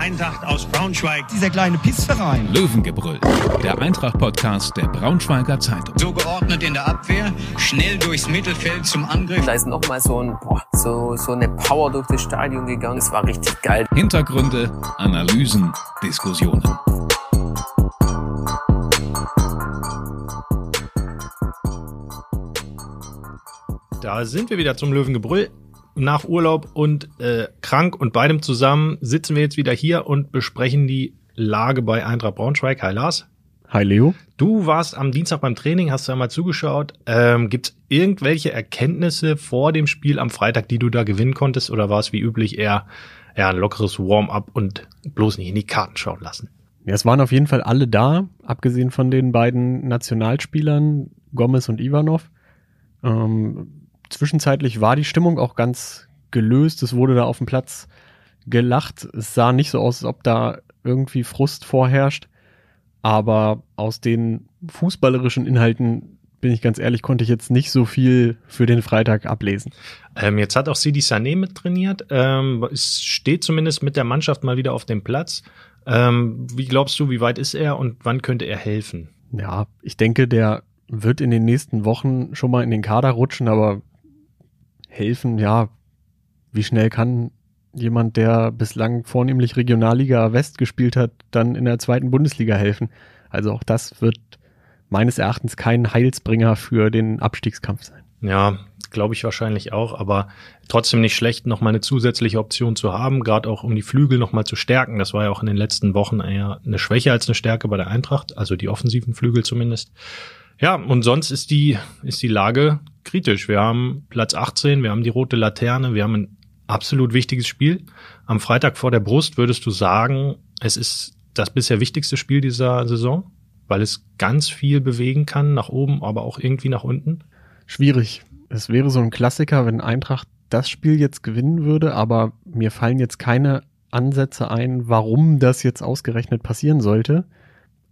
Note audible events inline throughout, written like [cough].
Eintracht aus Braunschweig. Dieser kleine Pissverein. Löwengebrüll, der Eintracht-Podcast der Braunschweiger Zeitung. So geordnet in der Abwehr, schnell durchs Mittelfeld zum Angriff. Da ist nochmal so, ein, boah, so, so eine Power durch das Stadion gegangen. Es war richtig geil. Hintergründe, Analysen, Diskussionen. Da sind wir wieder zum Löwengebrüll. Nach Urlaub und äh, krank und beidem zusammen sitzen wir jetzt wieder hier und besprechen die Lage bei Eintracht Braunschweig. Hi Lars. Hi Leo. Du warst am Dienstag beim Training, hast du einmal zugeschaut. Ähm, Gibt es irgendwelche Erkenntnisse vor dem Spiel am Freitag, die du da gewinnen konntest? Oder war es wie üblich eher, eher ein lockeres Warm-up und bloß nicht in die Karten schauen lassen? Ja, es waren auf jeden Fall alle da, abgesehen von den beiden Nationalspielern, Gomez und Ivanov. Ähm, zwischenzeitlich war die Stimmung auch ganz gelöst. Es wurde da auf dem Platz gelacht. Es sah nicht so aus, als ob da irgendwie Frust vorherrscht. Aber aus den fußballerischen Inhalten, bin ich ganz ehrlich, konnte ich jetzt nicht so viel für den Freitag ablesen. Ähm, jetzt hat auch Sidi Sané mit trainiert. Ähm, es steht zumindest mit der Mannschaft mal wieder auf dem Platz. Ähm, wie glaubst du, wie weit ist er und wann könnte er helfen? Ja, ich denke, der wird in den nächsten Wochen schon mal in den Kader rutschen, aber helfen, ja, wie schnell kann jemand, der bislang vornehmlich Regionalliga West gespielt hat, dann in der zweiten Bundesliga helfen? Also auch das wird meines Erachtens kein Heilsbringer für den Abstiegskampf sein. Ja, glaube ich wahrscheinlich auch, aber trotzdem nicht schlecht, noch mal eine zusätzliche Option zu haben, gerade auch um die Flügel noch mal zu stärken. Das war ja auch in den letzten Wochen eher eine Schwäche als eine Stärke bei der Eintracht, also die offensiven Flügel zumindest. Ja, und sonst ist die, ist die Lage kritisch. Wir haben Platz 18, wir haben die rote Laterne, wir haben ein absolut wichtiges Spiel. Am Freitag vor der Brust würdest du sagen, es ist das bisher wichtigste Spiel dieser Saison, weil es ganz viel bewegen kann, nach oben, aber auch irgendwie nach unten? Schwierig. Es wäre so ein Klassiker, wenn Eintracht das Spiel jetzt gewinnen würde, aber mir fallen jetzt keine Ansätze ein, warum das jetzt ausgerechnet passieren sollte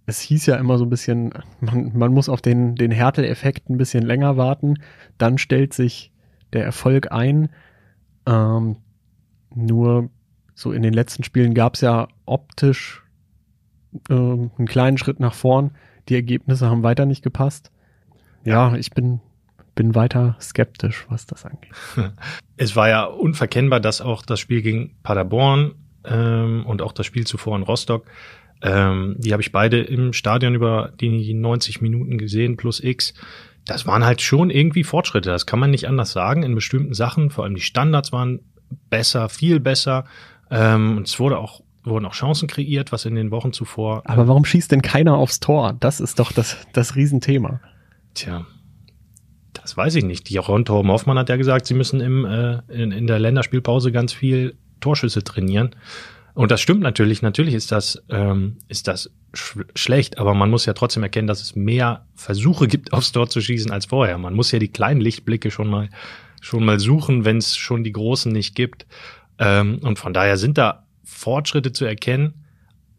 es hieß ja immer so ein bisschen, man, man muss auf den, den Härtel-Effekt ein bisschen länger warten, dann stellt sich der Erfolg ein. Ähm, nur so in den letzten Spielen gab es ja optisch äh, einen kleinen Schritt nach vorn. Die Ergebnisse haben weiter nicht gepasst. Ja, ich bin, bin weiter skeptisch, was das angeht. [laughs] Es war ja unverkennbar, dass auch das Spiel gegen Paderborn ähm, und auch das Spiel zuvor in Rostock ähm, die habe ich beide im Stadion über die 90 Minuten gesehen plus X. Das waren halt schon irgendwie Fortschritte. Das kann man nicht anders sagen. In bestimmten Sachen, vor allem die Standards waren besser, viel besser. Ähm, und es wurde auch wurden auch Chancen kreiert, was in den Wochen zuvor. Aber warum schießt denn keiner aufs Tor? Das ist doch das, das Riesenthema. Tja, das weiß ich nicht. Die Ron Torben Hoffmann hat ja gesagt, sie müssen im, äh, in, in der Länderspielpause ganz viel Torschüsse trainieren. Und das stimmt natürlich. Natürlich ist das, ähm, ist das sch schlecht, aber man muss ja trotzdem erkennen, dass es mehr Versuche gibt, aufs Tor zu schießen als vorher. Man muss ja die kleinen Lichtblicke schon mal, schon mal suchen, wenn es schon die großen nicht gibt. Ähm, und von daher sind da Fortschritte zu erkennen.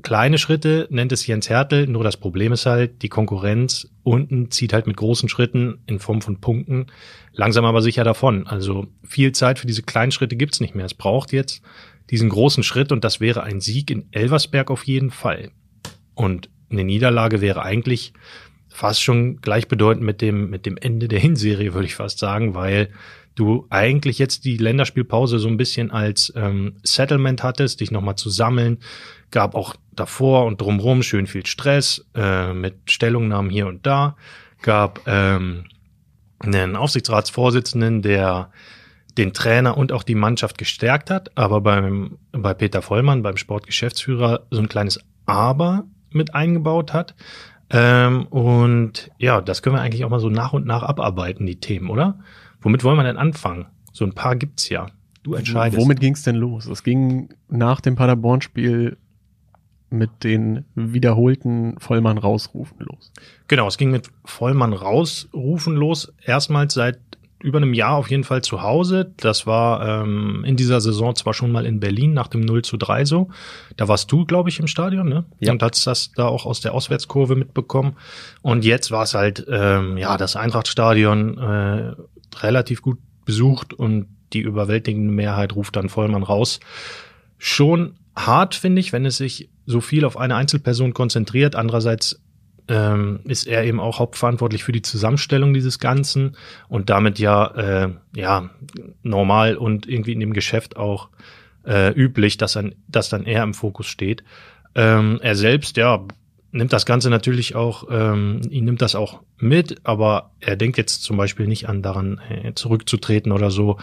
Kleine Schritte nennt es Jens Hertel, nur das Problem ist halt, die Konkurrenz unten zieht halt mit großen Schritten in Form von Punkten langsam aber sicher davon. Also viel Zeit für diese kleinen Schritte gibt's nicht mehr. Es braucht jetzt diesen großen Schritt und das wäre ein Sieg in Elversberg auf jeden Fall. Und eine Niederlage wäre eigentlich fast schon gleichbedeutend mit dem, mit dem Ende der Hinserie, würde ich fast sagen, weil du eigentlich jetzt die Länderspielpause so ein bisschen als ähm, Settlement hattest, dich nochmal zu sammeln. Gab auch davor und drumherum schön viel Stress äh, mit Stellungnahmen hier und da. Gab ähm, einen Aufsichtsratsvorsitzenden, der den Trainer und auch die Mannschaft gestärkt hat, aber beim, bei Peter Vollmann, beim Sportgeschäftsführer, so ein kleines Aber mit eingebaut hat. Ähm, und ja, das können wir eigentlich auch mal so nach und nach abarbeiten, die Themen, oder? Womit wollen wir denn anfangen? So ein paar gibt's ja. Du entscheidest. Womit ging's denn los? Es ging nach dem Paderborn-Spiel mit den wiederholten Vollmann rausrufen los. Genau, es ging mit Vollmann rausrufen los. Erstmals seit über einem Jahr auf jeden Fall zu Hause. Das war ähm, in dieser Saison zwar schon mal in Berlin nach dem 0 zu 3 so. Da warst du, glaube ich, im Stadion, ne? Ja. Und hast das da auch aus der Auswärtskurve mitbekommen. Und jetzt war es halt, ähm, ja, das Eintrachtstadion äh, relativ gut besucht und die überwältigende Mehrheit ruft dann Vollmann raus. Schon hart, finde ich, wenn es sich so viel auf eine Einzelperson konzentriert. Andererseits ähm, ist er eben auch hauptverantwortlich für die Zusammenstellung dieses Ganzen und damit ja, äh, ja normal und irgendwie in dem Geschäft auch äh, üblich, dass, dann, dass dann er im Fokus steht. Ähm, er selbst, ja, nimmt das Ganze natürlich auch, ähm, ihn nimmt das auch mit, aber er denkt jetzt zum Beispiel nicht an daran, äh, zurückzutreten oder so.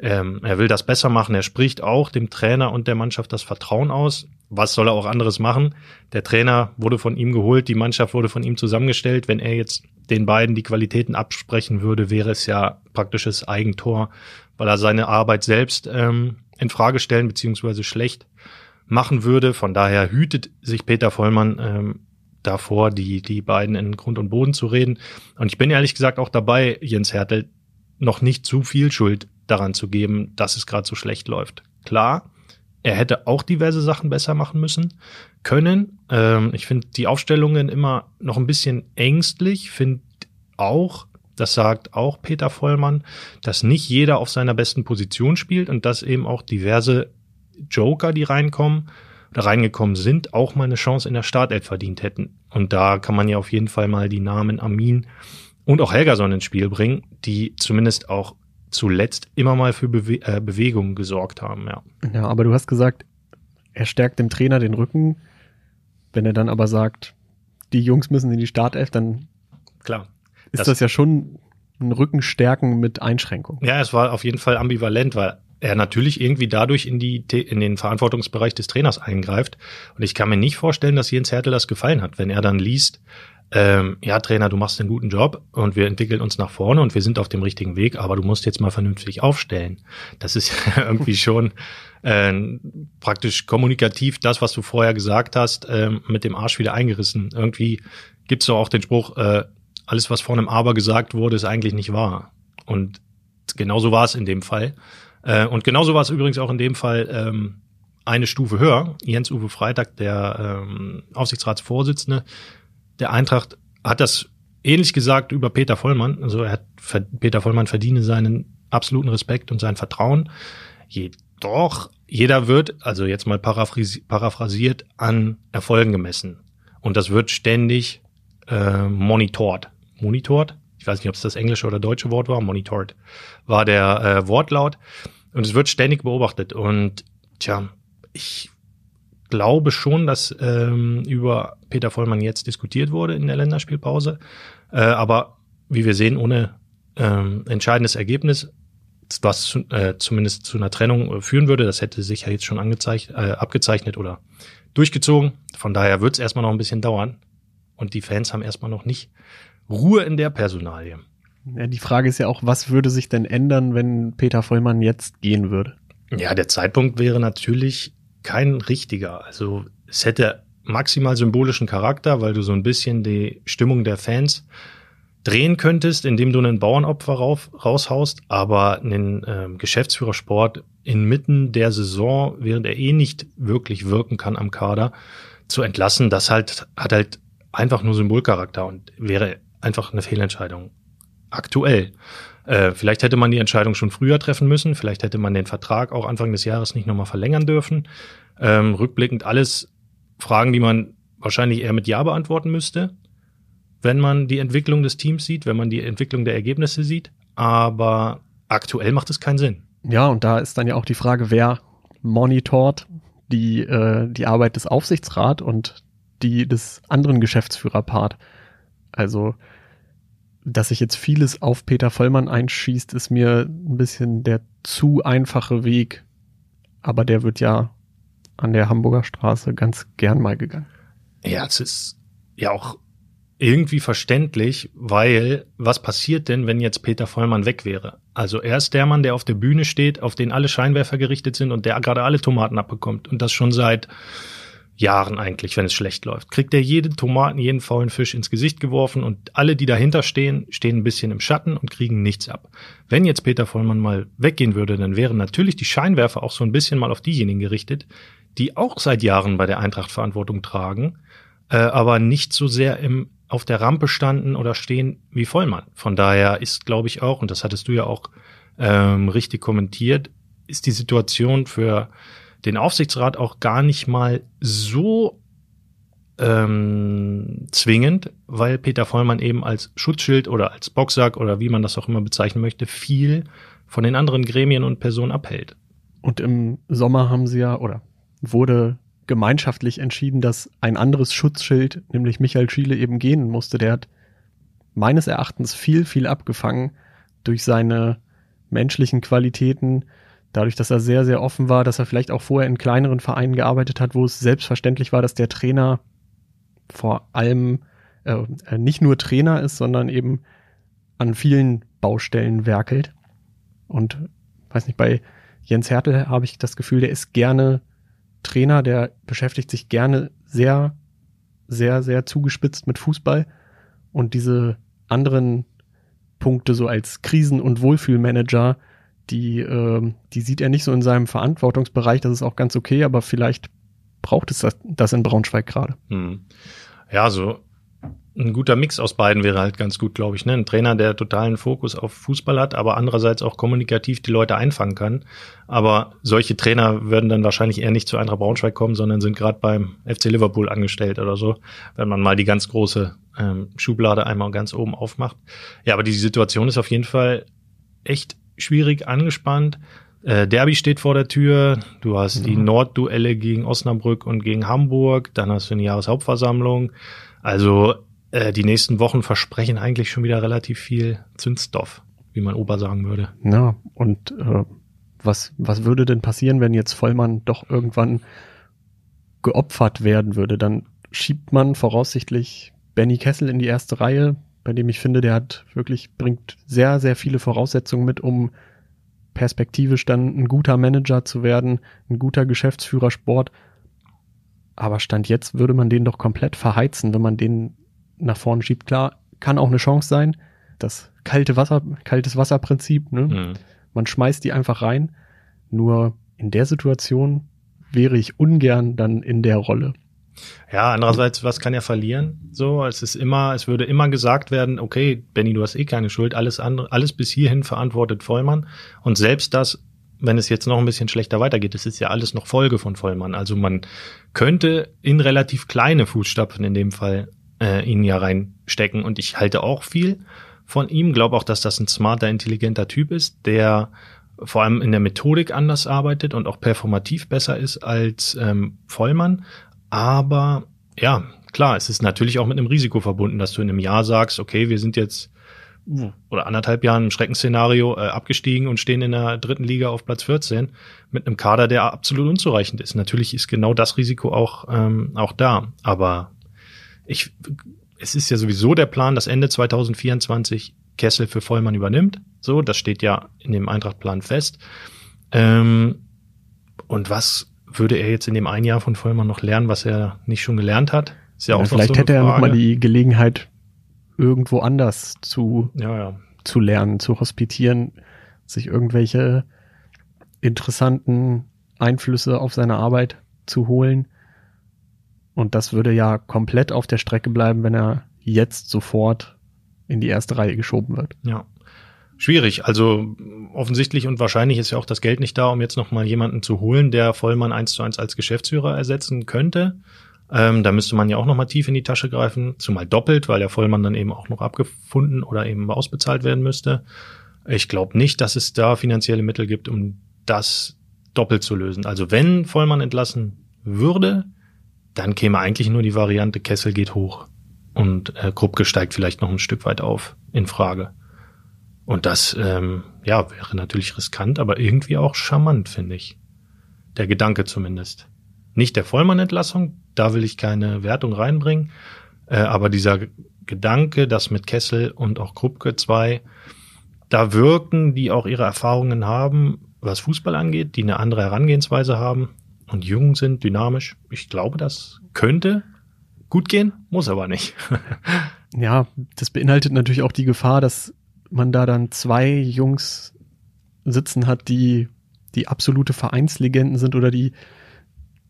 Ähm, er will das besser machen. Er spricht auch dem Trainer und der Mannschaft das Vertrauen aus. Was soll er auch anderes machen? Der Trainer wurde von ihm geholt, die Mannschaft wurde von ihm zusammengestellt. Wenn er jetzt den beiden die Qualitäten absprechen würde, wäre es ja praktisches Eigentor, weil er seine Arbeit selbst ähm, in Frage stellen beziehungsweise schlecht machen würde. Von daher hütet sich Peter Vollmann ähm, davor, die, die beiden in Grund und Boden zu reden. Und ich bin ehrlich gesagt auch dabei, Jens Hertel noch nicht zu viel Schuld daran zu geben, dass es gerade so schlecht läuft. Klar, er hätte auch diverse Sachen besser machen müssen können. Ähm, ich finde die Aufstellungen immer noch ein bisschen ängstlich. Finde auch, das sagt auch Peter Vollmann, dass nicht jeder auf seiner besten Position spielt und dass eben auch diverse Joker, die reinkommen oder reingekommen sind, auch mal eine Chance in der Startelf verdient hätten. Und da kann man ja auf jeden Fall mal die Namen Amin und auch Helgason ins Spiel bringen, die zumindest auch zuletzt immer mal für Bewe äh, Bewegung gesorgt haben, ja. Ja, aber du hast gesagt, er stärkt dem Trainer den Rücken. Wenn er dann aber sagt, die Jungs müssen in die Startelf, dann klar. Ist das, das ja schon ein Rückenstärken mit Einschränkung. Ja, es war auf jeden Fall ambivalent, weil er natürlich irgendwie dadurch in, die, in den Verantwortungsbereich des Trainers eingreift. Und ich kann mir nicht vorstellen, dass Jens Hertel das gefallen hat, wenn er dann liest, ähm, ja, Trainer, du machst einen guten Job und wir entwickeln uns nach vorne und wir sind auf dem richtigen Weg, aber du musst jetzt mal vernünftig aufstellen. Das ist [laughs] irgendwie schon äh, praktisch kommunikativ das, was du vorher gesagt hast, äh, mit dem Arsch wieder eingerissen. Irgendwie gibt's doch auch den Spruch, äh, alles, was vor einem Aber gesagt wurde, ist eigentlich nicht wahr. Und genauso war es in dem Fall. Äh, und genauso war es übrigens auch in dem Fall ähm, eine Stufe höher. Jens-Uwe Freitag, der ähm, Aufsichtsratsvorsitzende der Eintracht, hat das ähnlich gesagt über Peter Vollmann. Also er hat, Peter Vollmann verdiene seinen absoluten Respekt und sein Vertrauen. Jedoch, jeder wird, also jetzt mal paraphrasiert, an Erfolgen gemessen. Und das wird ständig äh, monitort. Monitort? Ich weiß nicht, ob es das englische oder deutsche Wort war. Monitored war der äh, Wortlaut. Und es wird ständig beobachtet. Und tja, ich glaube schon, dass ähm, über Peter Vollmann jetzt diskutiert wurde in der Länderspielpause. Äh, aber wie wir sehen, ohne ähm, entscheidendes Ergebnis, was zu, äh, zumindest zu einer Trennung äh, führen würde, das hätte sich ja jetzt schon angezeichnet, äh, abgezeichnet oder durchgezogen. Von daher wird es erstmal noch ein bisschen dauern. Und die Fans haben erstmal noch nicht Ruhe in der Personalie. Ja, die Frage ist ja auch, was würde sich denn ändern, wenn Peter Vollmann jetzt gehen würde? Ja, der Zeitpunkt wäre natürlich kein richtiger. Also es hätte maximal symbolischen Charakter, weil du so ein bisschen die Stimmung der Fans drehen könntest, indem du einen Bauernopfer rauf, raushaust, aber einen ähm, Geschäftsführersport inmitten der Saison, während er eh nicht wirklich wirken kann am Kader, zu entlassen, das halt hat halt einfach nur Symbolcharakter und wäre einfach eine Fehlentscheidung aktuell. Äh, vielleicht hätte man die Entscheidung schon früher treffen müssen, vielleicht hätte man den Vertrag auch Anfang des Jahres nicht nochmal verlängern dürfen. Ähm, rückblickend alles Fragen, die man wahrscheinlich eher mit Ja beantworten müsste, wenn man die Entwicklung des Teams sieht, wenn man die Entwicklung der Ergebnisse sieht. Aber aktuell macht es keinen Sinn. Ja, und da ist dann ja auch die Frage, wer monitort die, äh, die Arbeit des Aufsichtsrats und die des anderen Geschäftsführerpart. Also dass sich jetzt vieles auf Peter Vollmann einschießt, ist mir ein bisschen der zu einfache Weg. Aber der wird ja an der Hamburger Straße ganz gern mal gegangen. Ja, es ist ja auch irgendwie verständlich, weil was passiert denn, wenn jetzt Peter Vollmann weg wäre? Also er ist der Mann, der auf der Bühne steht, auf den alle Scheinwerfer gerichtet sind und der gerade alle Tomaten abbekommt und das schon seit Jahren eigentlich, wenn es schlecht läuft. Kriegt er jeden Tomaten, jeden faulen Fisch ins Gesicht geworfen und alle, die dahinter stehen, stehen ein bisschen im Schatten und kriegen nichts ab. Wenn jetzt Peter Vollmann mal weggehen würde, dann wären natürlich die Scheinwerfer auch so ein bisschen mal auf diejenigen gerichtet, die auch seit Jahren bei der Eintracht Verantwortung tragen, äh, aber nicht so sehr im, auf der Rampe standen oder stehen wie Vollmann. Von daher ist, glaube ich, auch, und das hattest du ja auch ähm, richtig kommentiert, ist die Situation für den Aufsichtsrat auch gar nicht mal so ähm, zwingend, weil Peter Vollmann eben als Schutzschild oder als Boxsack oder wie man das auch immer bezeichnen möchte, viel von den anderen Gremien und Personen abhält. Und im Sommer haben sie ja, oder wurde gemeinschaftlich entschieden, dass ein anderes Schutzschild, nämlich Michael Schiele, eben gehen musste. Der hat meines Erachtens viel, viel abgefangen durch seine menschlichen Qualitäten, dadurch, dass er sehr, sehr offen war, dass er vielleicht auch vorher in kleineren Vereinen gearbeitet hat, wo es selbstverständlich war, dass der Trainer vor allem äh, nicht nur Trainer ist, sondern eben an vielen Baustellen werkelt. Und weiß nicht, bei Jens Hertel habe ich das Gefühl, der ist gerne Trainer, der beschäftigt sich gerne sehr, sehr, sehr zugespitzt mit Fußball. Und diese anderen Punkte so als Krisen- und Wohlfühlmanager, die, äh, die sieht er nicht so in seinem Verantwortungsbereich. Das ist auch ganz okay, aber vielleicht braucht es das, das in Braunschweig gerade. Hm. Ja, so ein guter Mix aus beiden wäre halt ganz gut, glaube ich. Ne? Ein Trainer, der totalen Fokus auf Fußball hat, aber andererseits auch kommunikativ die Leute einfangen kann. Aber solche Trainer würden dann wahrscheinlich eher nicht zu Eintracht Braunschweig kommen, sondern sind gerade beim FC Liverpool angestellt oder so, wenn man mal die ganz große ähm, Schublade einmal ganz oben aufmacht. Ja, aber die Situation ist auf jeden Fall echt schwierig angespannt. Äh, Derby steht vor der Tür. Du hast mhm. die Nordduelle gegen Osnabrück und gegen Hamburg. Dann hast du eine Jahreshauptversammlung. Also äh, die nächsten Wochen versprechen eigentlich schon wieder relativ viel Zündstoff, wie man Ober sagen würde. Ja, und äh, was, was würde denn passieren, wenn jetzt Vollmann doch irgendwann geopfert werden würde? Dann schiebt man voraussichtlich Benny Kessel in die erste Reihe, bei dem ich finde, der hat wirklich, bringt sehr, sehr viele Voraussetzungen mit, um perspektivisch dann ein guter Manager zu werden, ein guter Geschäftsführer Sport. Aber Stand jetzt würde man den doch komplett verheizen, wenn man den nach vorne schiebt. Klar, kann auch eine Chance sein. Das kalte Wasser, kaltes Wasserprinzip, ne? Mhm. Man schmeißt die einfach rein. Nur in der Situation wäre ich ungern dann in der Rolle. Ja, andererseits, was kann er verlieren? So, es ist immer, es würde immer gesagt werden, okay, Benny, du hast eh keine Schuld, alles andere, alles bis hierhin verantwortet Vollmann. Und selbst das, wenn es jetzt noch ein bisschen schlechter weitergeht, das ist ja alles noch Folge von Vollmann. Also man könnte in relativ kleine Fußstapfen in dem Fall äh, ihn ja reinstecken. Und ich halte auch viel von ihm, glaube auch, dass das ein smarter, intelligenter Typ ist, der vor allem in der Methodik anders arbeitet und auch performativ besser ist als ähm, Vollmann. Aber ja, klar, es ist natürlich auch mit einem Risiko verbunden, dass du in einem Jahr sagst, okay, wir sind jetzt oder anderthalb Jahren im Schreckensszenario äh, abgestiegen und stehen in der dritten Liga auf Platz 14 mit einem Kader, der absolut unzureichend ist. Natürlich ist genau das Risiko auch, ähm, auch da. Aber ich, es ist ja sowieso der Plan, dass Ende 2024 Kessel für Vollmann übernimmt. So, das steht ja in dem Eintrachtplan fest. Ähm, und was würde er jetzt in dem ein Jahr von Vollmann noch lernen, was er nicht schon gelernt hat? Ist ja, ja auch vielleicht so hätte er noch mal die Gelegenheit, irgendwo anders zu, ja, ja. zu lernen, zu hospitieren, sich irgendwelche interessanten Einflüsse auf seine Arbeit zu holen. Und das würde ja komplett auf der Strecke bleiben, wenn er jetzt sofort in die erste Reihe geschoben wird. Ja. Schwierig. Also offensichtlich und wahrscheinlich ist ja auch das Geld nicht da, um jetzt nochmal jemanden zu holen, der Vollmann eins zu eins als Geschäftsführer ersetzen könnte. Ähm, da müsste man ja auch nochmal tief in die Tasche greifen, zumal doppelt, weil der Vollmann dann eben auch noch abgefunden oder eben ausbezahlt werden müsste. Ich glaube nicht, dass es da finanzielle Mittel gibt, um das doppelt zu lösen. Also wenn Vollmann entlassen würde, dann käme eigentlich nur die Variante Kessel geht hoch und äh, Krupke steigt vielleicht noch ein Stück weit auf in Frage. Und das, ähm, ja, wäre natürlich riskant, aber irgendwie auch charmant, finde ich. Der Gedanke zumindest. Nicht der Vollmann-Entlassung, da will ich keine Wertung reinbringen, äh, aber dieser Gedanke, dass mit Kessel und auch Krupke zwei da wirken, die auch ihre Erfahrungen haben, was Fußball angeht, die eine andere Herangehensweise haben, und jung sind, dynamisch. Ich glaube, das könnte gut gehen, muss aber nicht. [laughs] ja, das beinhaltet natürlich auch die Gefahr, dass man da dann zwei Jungs sitzen hat, die die absolute Vereinslegenden sind oder die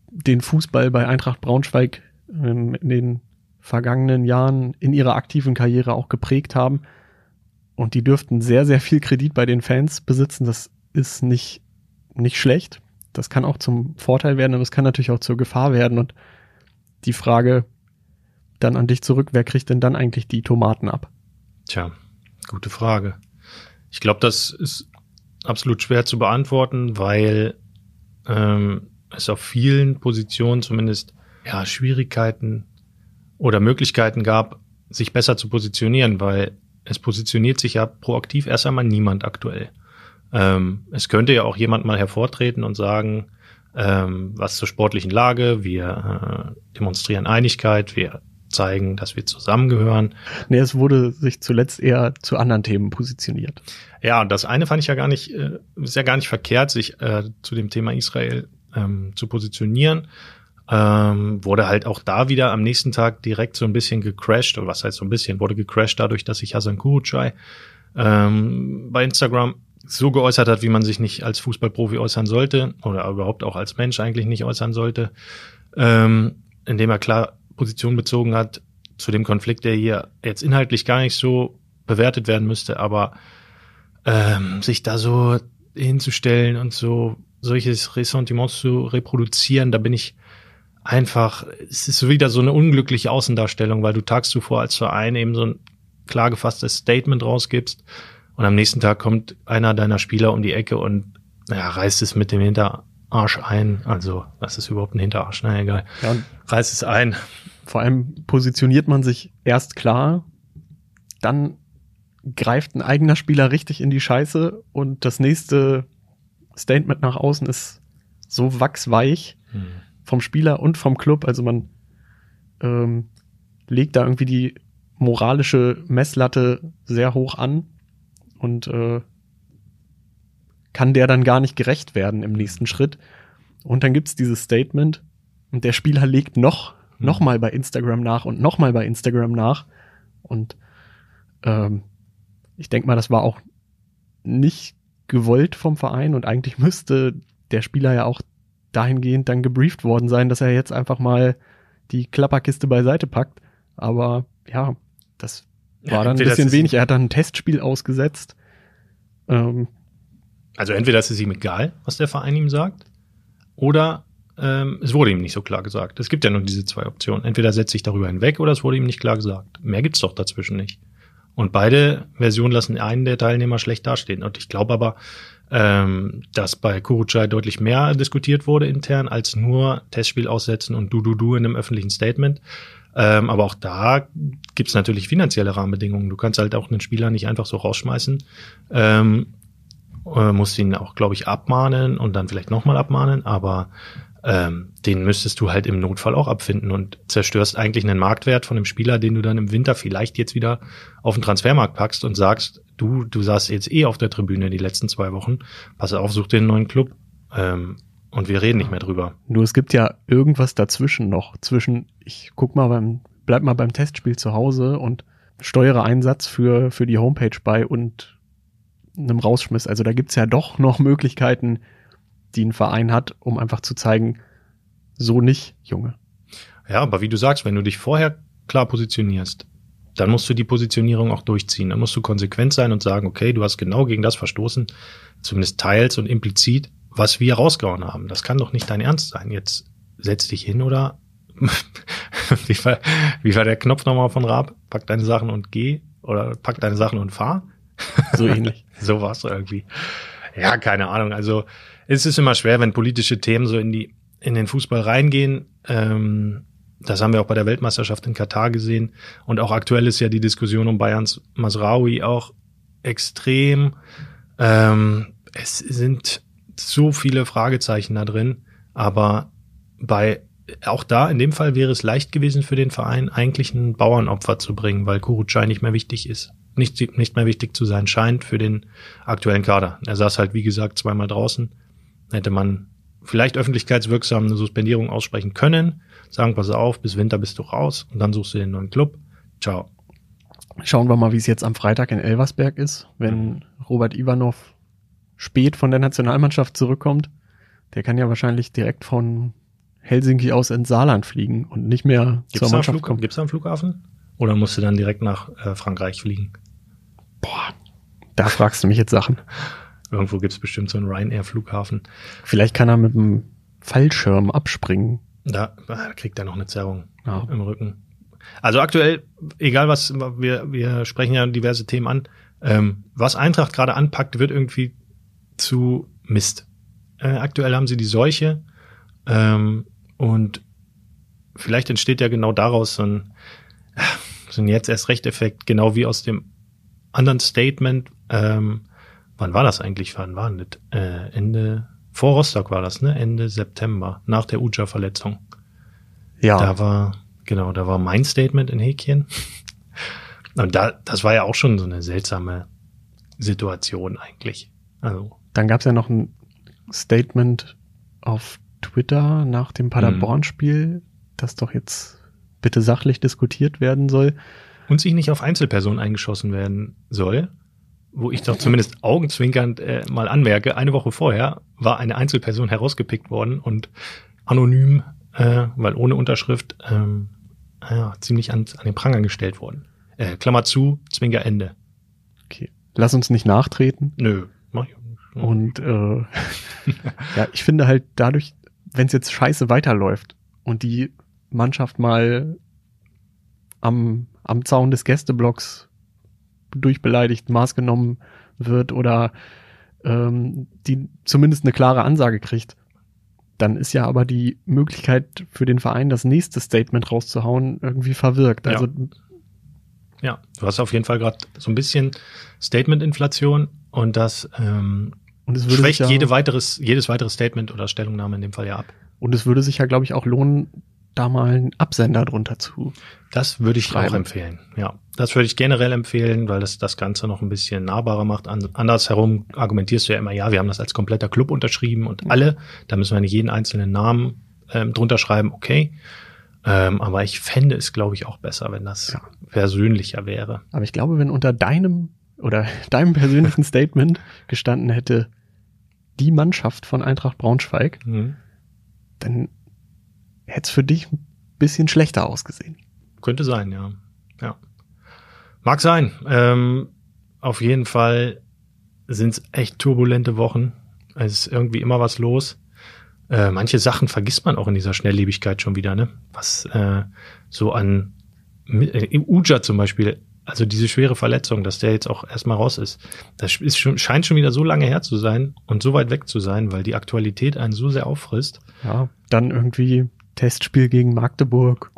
den Fußball bei Eintracht Braunschweig ähm, in den vergangenen Jahren in ihrer aktiven Karriere auch geprägt haben. Und die dürften sehr, sehr viel Kredit bei den Fans besitzen. Das ist nicht, nicht schlecht das kann auch zum Vorteil werden, aber es kann natürlich auch zur Gefahr werden. Und die Frage dann an dich zurück, wer kriegt denn dann eigentlich die Tomaten ab? Tja, gute Frage. Ich glaube, das ist absolut schwer zu beantworten, weil ähm, es auf vielen Positionen zumindest ja, Schwierigkeiten oder Möglichkeiten gab, sich besser zu positionieren, weil es positioniert sich ja proaktiv erst einmal niemand aktuell. Ähm, es könnte ja auch jemand mal hervortreten und sagen, ähm, was zur sportlichen Lage, wir äh, demonstrieren Einigkeit, wir zeigen, dass wir zusammengehören. Nee, es wurde sich zuletzt eher zu anderen Themen positioniert. Ja, und das eine fand ich ja gar nicht, äh, ist ja gar nicht verkehrt, sich äh, zu dem Thema Israel ähm, zu positionieren. Ähm, wurde halt auch da wieder am nächsten Tag direkt so ein bisschen gecrashed, oder was heißt so ein bisschen, wurde gecrashed dadurch, dass sich Hasan Kurucay ähm, bei Instagram so geäußert hat, wie man sich nicht als Fußballprofi äußern sollte oder überhaupt auch als Mensch eigentlich nicht äußern sollte, ähm, indem er klar Position bezogen hat zu dem Konflikt, der hier jetzt inhaltlich gar nicht so bewertet werden müsste, aber ähm, sich da so hinzustellen und so solches Ressentiment zu reproduzieren, da bin ich einfach, es ist wieder so eine unglückliche Außendarstellung, weil du tags zuvor als Verein eben so ein klar gefasstes Statement rausgibst und am nächsten Tag kommt einer deiner Spieler um die Ecke und ja, reißt es mit dem Hinterarsch ein. Also, was ist überhaupt ein Hinterarsch? Na egal. Ja, reißt es ein. Vor allem positioniert man sich erst klar, dann greift ein eigener Spieler richtig in die Scheiße und das nächste Statement nach außen ist so wachsweich. Hm vom Spieler und vom Club. Also man ähm, legt da irgendwie die moralische Messlatte sehr hoch an und äh, kann der dann gar nicht gerecht werden im nächsten Schritt. Und dann gibt's dieses Statement und der Spieler legt noch, mhm. noch mal bei Instagram nach und noch mal bei Instagram nach. Und ähm, ich denke mal, das war auch nicht gewollt vom Verein und eigentlich müsste der Spieler ja auch dahingehend dann gebrieft worden sein, dass er jetzt einfach mal die Klapperkiste beiseite packt. Aber ja, das war dann ein bisschen wenig. Er hat dann ein Testspiel ausgesetzt. Ähm, also entweder ist es ihm egal, was der Verein ihm sagt, oder ähm, es wurde ihm nicht so klar gesagt. Es gibt ja nur diese zwei Optionen. Entweder setzt sich darüber hinweg oder es wurde ihm nicht klar gesagt. Mehr gibt's doch dazwischen nicht. Und beide Versionen lassen einen der Teilnehmer schlecht dastehen. Und ich glaube aber, ähm, dass bei Kurucay deutlich mehr diskutiert wurde intern als nur Testspiel aussetzen und du du du in einem öffentlichen Statement. Ähm, aber auch da gibt's natürlich finanzielle Rahmenbedingungen. Du kannst halt auch einen Spieler nicht einfach so rausschmeißen. Ähm, äh, musst ihn auch, glaube ich, abmahnen und dann vielleicht nochmal abmahnen, aber ähm, den müsstest du halt im Notfall auch abfinden und zerstörst eigentlich einen Marktwert von einem Spieler, den du dann im Winter vielleicht jetzt wieder auf den Transfermarkt packst und sagst, du, du saßt jetzt eh auf der Tribüne die letzten zwei Wochen, pass auf, such dir einen neuen Club. Ähm, und wir reden nicht mehr drüber. Nur es gibt ja irgendwas dazwischen noch. Zwischen, ich guck mal beim, bleib mal beim Testspiel zu Hause und steuere Einsatz für, für die Homepage bei und einem Rausschmiss. Also da gibt's ja doch noch Möglichkeiten, die ein Verein hat, um einfach zu zeigen, so nicht, Junge. Ja, aber wie du sagst, wenn du dich vorher klar positionierst, dann musst du die Positionierung auch durchziehen. Dann musst du konsequent sein und sagen, okay, du hast genau gegen das verstoßen, zumindest teils und implizit, was wir rausgehauen haben. Das kann doch nicht dein Ernst sein. Jetzt setz dich hin oder [laughs] wie, war, wie war der Knopf nochmal von Raab? Pack deine Sachen und geh oder pack deine Sachen und fahr. [laughs] So ähnlich. so war's irgendwie. Ja, keine Ahnung. Also es ist immer schwer, wenn politische Themen so in die in den Fußball reingehen. Ähm, das haben wir auch bei der Weltmeisterschaft in Katar gesehen. Und auch aktuell ist ja die Diskussion um Bayerns Masraoui auch extrem. Ähm, es sind so viele Fragezeichen da drin. Aber bei auch da, in dem Fall wäre es leicht gewesen für den Verein, eigentlich ein Bauernopfer zu bringen, weil Kurucay nicht mehr wichtig ist. Nicht, nicht mehr wichtig zu sein scheint für den aktuellen Kader. Er saß halt, wie gesagt, zweimal draußen hätte man vielleicht öffentlichkeitswirksam eine Suspendierung aussprechen können, sagen, pass auf, bis Winter bist du raus und dann suchst du den neuen Club. Ciao. Schauen wir mal, wie es jetzt am Freitag in Elversberg ist, wenn Robert Ivanov spät von der Nationalmannschaft zurückkommt. Der kann ja wahrscheinlich direkt von Helsinki aus ins Saarland fliegen und nicht mehr gibt's zur Mannschaft kommen. Gibt es da einen Flughafen? Oder musst du dann direkt nach äh, Frankreich fliegen? Boah, da fragst du mich jetzt Sachen. Irgendwo gibt's bestimmt so einen Ryanair-Flughafen. Vielleicht kann er mit dem Fallschirm abspringen. Da, kriegt er noch eine Zerrung Ja. im Rücken. Also aktuell, egal was, wir, wir sprechen ja diverse Themen an, ähm, was Eintracht gerade anpackt, wird irgendwie zu Mist. Äh, aktuell haben sie die Seuche ähm, und vielleicht entsteht ja genau daraus so ein, so ein jetzt erst recht Effekt, genau wie aus dem anderen Statement. Ähm, wann war das eigentlich? Wann war das? Äh, Ende vor Rostock war das, ne? Ende September nach der Uja-Verletzung. Ja, Da war, genau, da war mein Statement in Häkchen. [laughs] Und da, das war ja auch schon so eine seltsame Situation eigentlich. Also, dann gab es ja noch ein Statement auf Twitter nach dem Paderborn-Spiel, das doch jetzt bitte sachlich diskutiert werden soll. Und sich nicht auf Einzelpersonen eingeschossen werden soll, wo ich doch zumindest [laughs] augenzwinkernd äh, mal anmerke, eine Woche vorher war eine Einzelperson herausgepickt worden und anonym, äh, weil ohne Unterschrift, ähm, ja, ziemlich an, an den Pranger gestellt worden. Äh, Klammer zu, Zwinker Ende. Okay, lass uns nicht nachtreten. Nö, mach ich auch nicht. Und äh, [laughs] ja, ich finde halt dadurch, wenn es jetzt scheiße weiterläuft und die Mannschaft mal am, am Zaun des Gästeblocks durchbeleidigt, Maß genommen wird oder ähm, die zumindest eine klare Ansage kriegt, dann ist ja aber die Möglichkeit für den Verein, das nächste Statement rauszuhauen, irgendwie verwirkt. Ja. Also Ja, du hast auf jeden Fall gerade so ein bisschen Statement-Inflation und das ähm, und es würde schwächt ja, jede weiteres, jedes weitere Statement oder Stellungnahme in dem Fall ja ab. und es würde sich ja, glaube ich, auch lohnen, da mal einen Absender drunter zu Das würde ich Schreiben. auch empfehlen. Ja, das würde ich generell empfehlen, weil das das Ganze noch ein bisschen nahbarer macht. An, andersherum argumentierst du ja immer, ja, wir haben das als kompletter Club unterschrieben und alle, da müssen wir nicht jeden einzelnen Namen ähm, drunter schreiben, okay. Ähm, aber ich fände es, glaube ich, auch besser, wenn das Ja. persönlicher wäre. Aber ich glaube, wenn unter deinem oder [laughs] deinem persönlichen [laughs] Statement gestanden hätte, die Mannschaft von Eintracht Braunschweig, Mhm. dann hätte es für dich ein bisschen schlechter ausgesehen. Könnte sein, ja. Ja. Mag sein. Ähm, auf jeden Fall sind es echt turbulente Wochen. Es ist irgendwie immer was los. Äh, manche Sachen vergisst man auch in dieser Schnelllebigkeit schon wieder, ne? Was äh, so an äh, Uja zum Beispiel, also diese schwere Verletzung, dass der jetzt auch erstmal raus ist, das ist schon, scheint schon wieder so lange her zu sein und so weit weg zu sein, weil die Aktualität einen so sehr auffrisst. Ja, dann irgendwie Testspiel gegen Magdeburg.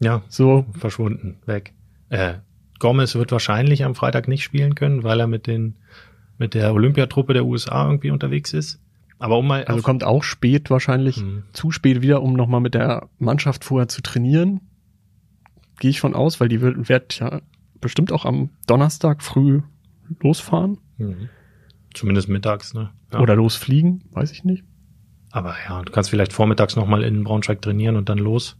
Ja, So, verschwunden, weg. Äh, Gomez wird wahrscheinlich am Freitag nicht spielen können, weil er mit den mit der Olympiatruppe der USA irgendwie unterwegs ist. Aber um mal also kommt auch spät wahrscheinlich, Hm. zu spät wieder, um nochmal mit der Mannschaft vorher zu trainieren. Gehe ich von aus, weil die wird, wird ja bestimmt auch am Donnerstag früh losfahren Mhm. zumindest mittags, ne? Ja. oder losfliegen, weiß ich nicht. Aber ja, du kannst vielleicht vormittags noch mal in Braunschweig trainieren und dann los.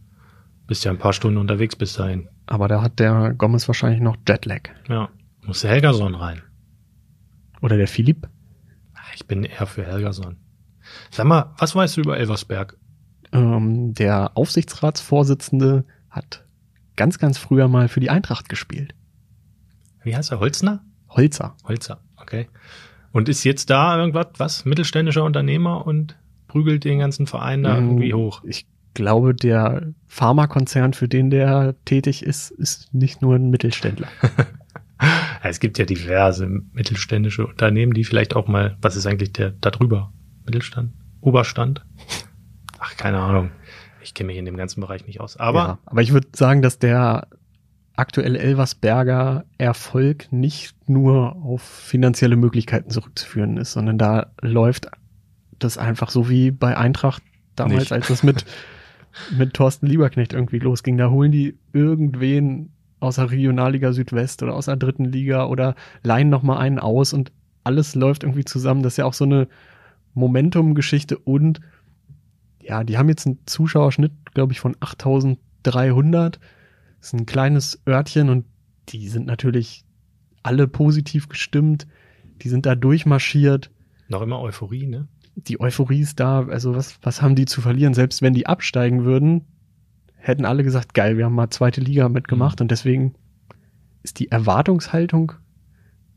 Bist ja ein paar Stunden unterwegs bis dahin. Aber da hat der Gomez wahrscheinlich noch Jetlag. Ja, muss der Helgason rein. Oder der Philipp. Ich bin eher für Helgason. Sag mal, was weißt du über Elversberg? Ähm, der Aufsichtsratsvorsitzende hat ganz, ganz früher mal für die Eintracht gespielt. Wie heißt er? Holzner? Holzer. Holzer, okay. Und ist jetzt da irgendwas, was? Mittelständischer Unternehmer und prügelt den ganzen Verein da Mm, irgendwie hoch. Ich glaube, der Pharmakonzern, für den der tätig ist, ist nicht nur ein Mittelständler. [laughs] Es gibt ja diverse mittelständische Unternehmen, die vielleicht auch mal, was ist eigentlich der da drüber? Mittelstand? Oberstand? [laughs] Ach, keine Ahnung. Ich kenne mich in dem ganzen Bereich nicht aus. Aber ja, aber ich würde sagen, dass der aktuelle Elversberger Erfolg nicht nur auf finanzielle Möglichkeiten zurückzuführen ist, sondern da läuft das einfach so wie bei Eintracht damals, Nicht. als das mit, [laughs] mit Thorsten Lieberknecht irgendwie losging. Da holen die irgendwen aus der Regionalliga Südwest oder aus der dritten Liga oder leihen noch mal einen aus und alles läuft irgendwie zusammen. Das ist ja auch so eine Momentum-Geschichte und ja, die haben jetzt einen Zuschauerschnitt, glaube ich, von 8300. Das ist ein kleines Örtchen und die sind natürlich alle positiv gestimmt. Die sind da durchmarschiert. noch immer Euphorie, ne? Die Euphorie ist da. Also was, was haben die zu verlieren? Selbst wenn die absteigen würden, hätten alle gesagt, geil, wir haben mal zweite Liga mitgemacht und deswegen ist die Erwartungshaltung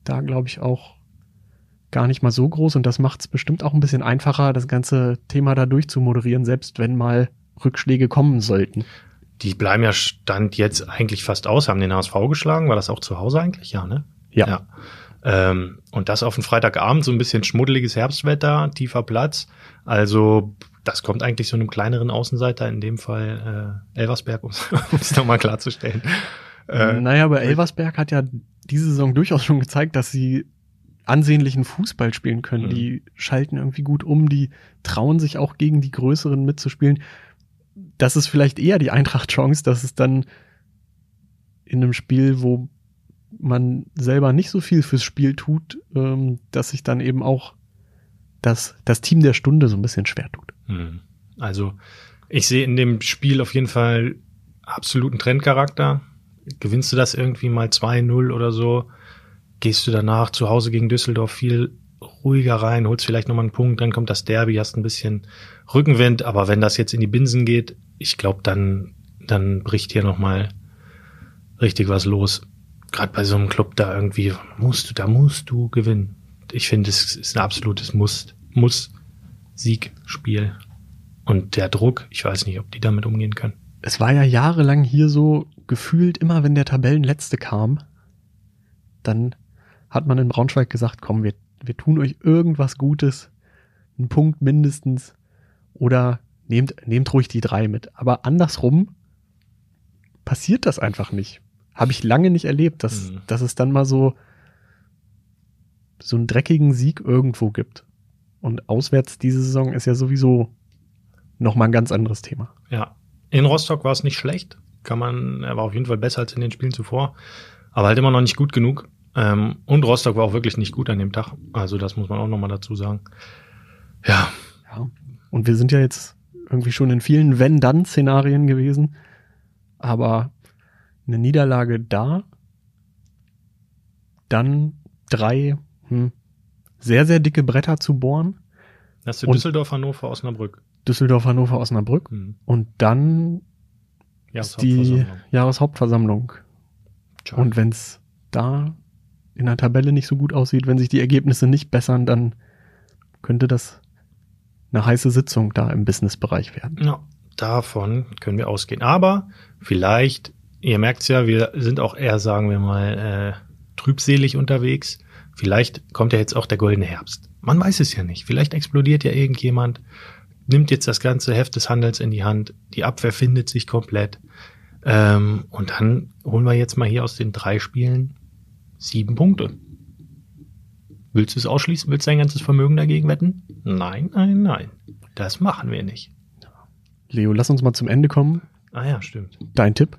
da, glaube ich, auch gar nicht mal so groß und das macht es bestimmt auch ein bisschen einfacher, das ganze Thema da durchzumoderieren, selbst wenn mal Rückschläge kommen sollten. Die bleiben ja Stand jetzt eigentlich fast aus, haben den HSV geschlagen. War das auch zu Hause eigentlich? Ja, ne? Ja. ja. Ähm, und das auf den Freitagabend, so ein bisschen schmuddeliges Herbstwetter, tiefer Platz. Also das kommt eigentlich so einem kleineren Außenseiter, in dem Fall äh, Elversberg, [laughs] um es nochmal klarzustellen. Äh, naja, aber Elversberg hat ja diese Saison durchaus schon gezeigt, dass sie ansehnlichen Fußball spielen können. Mhm. Die schalten irgendwie gut um, die trauen sich auch gegen die Größeren mitzuspielen. Das ist vielleicht eher die Eintracht-Chance, dass es dann in einem Spiel, wo man selber nicht so viel fürs Spiel tut, ähm, dass sich dann eben auch das, das Team der Stunde so ein bisschen schwer tut. Mhm. Also ich sehe in dem Spiel auf jeden Fall absoluten Trendcharakter. Gewinnst du das irgendwie mal 2-0 oder so, gehst du danach zu Hause gegen Düsseldorf viel ruhiger rein, holst vielleicht nochmal einen Punkt, dann kommt das Derby, hast ein bisschen Rückenwind, aber wenn das jetzt in die Binsen geht, ich glaube, dann, dann bricht hier nochmal richtig was los. Gerade bei so einem Club da irgendwie musst du, da musst du gewinnen. Ich finde, es ist ein absolutes Muss, Muss Siegspiel. Und der Druck, ich weiß nicht, ob die damit umgehen können. Es war ja jahrelang hier so gefühlt, immer wenn der Tabellenletzte kam, dann hat man in Braunschweig gesagt, komm, wir, wir tun euch irgendwas Gutes, einen Punkt mindestens, oder nehmt, nehmt ruhig die drei mit. Aber andersrum passiert das einfach nicht. Habe ich lange nicht erlebt, dass, mhm. dass es dann mal so, so einen dreckigen Sieg irgendwo gibt. Und auswärts diese Saison ist ja sowieso nochmal ein ganz anderes Thema. Ja. In Rostock war es nicht schlecht. Kann man, er war auf jeden Fall besser als in den Spielen zuvor. Aber halt immer noch nicht gut genug. Ähm, und Rostock war auch wirklich nicht gut an dem Tag. Also das muss man auch nochmal dazu sagen. Ja. Ja. Und wir sind ja jetzt irgendwie schon in vielen Wenn-Dann-Szenarien gewesen. Aber eine Niederlage da, dann drei hm, sehr, sehr dicke Bretter zu bohren. Hast du Düsseldorf, Hannover, Osnabrück. Düsseldorf, Hannover, Osnabrück. Mhm. Und dann ist die Jahreshauptversammlung. Tja. Und wenn es da in der Tabelle nicht so gut aussieht, wenn sich die Ergebnisse nicht bessern, dann könnte das eine heiße Sitzung da im Businessbereich werden. Ja, davon können wir ausgehen. Aber vielleicht, ihr merkt's ja, wir sind auch eher, sagen wir mal, äh, trübselig unterwegs. Vielleicht kommt ja jetzt auch der goldene Herbst. Man weiß es ja nicht. Vielleicht explodiert ja irgendjemand, nimmt jetzt das ganze Heft des Handels in die Hand, die Abwehr findet sich komplett. Ähm, und dann holen wir jetzt mal hier aus den drei Spielen sieben Punkte. Willst du es ausschließen? Willst du dein ganzes Vermögen dagegen wetten? Nein, nein, nein. Das machen wir nicht. Leo, lass uns mal zum Ende kommen. Ah ja, stimmt. Dein Tipp?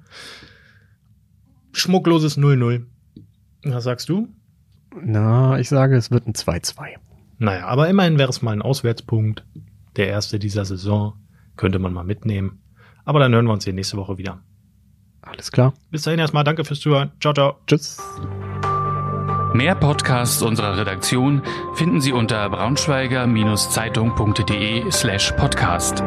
Schmuckloses 0-0. Was sagst du? Na, ich sage, es wird ein 2-2. Naja, aber immerhin wäre es mal ein Auswärtspunkt. Der erste dieser Saison. Könnte man mal mitnehmen. Aber dann hören wir uns hier nächste Woche wieder. Alles klar. Bis dahin erstmal danke fürs Zuhören. Ciao, ciao. Tschüss. Mehr Podcasts unserer Redaktion finden Sie unter braunschweiger-zeitung.de slash podcast.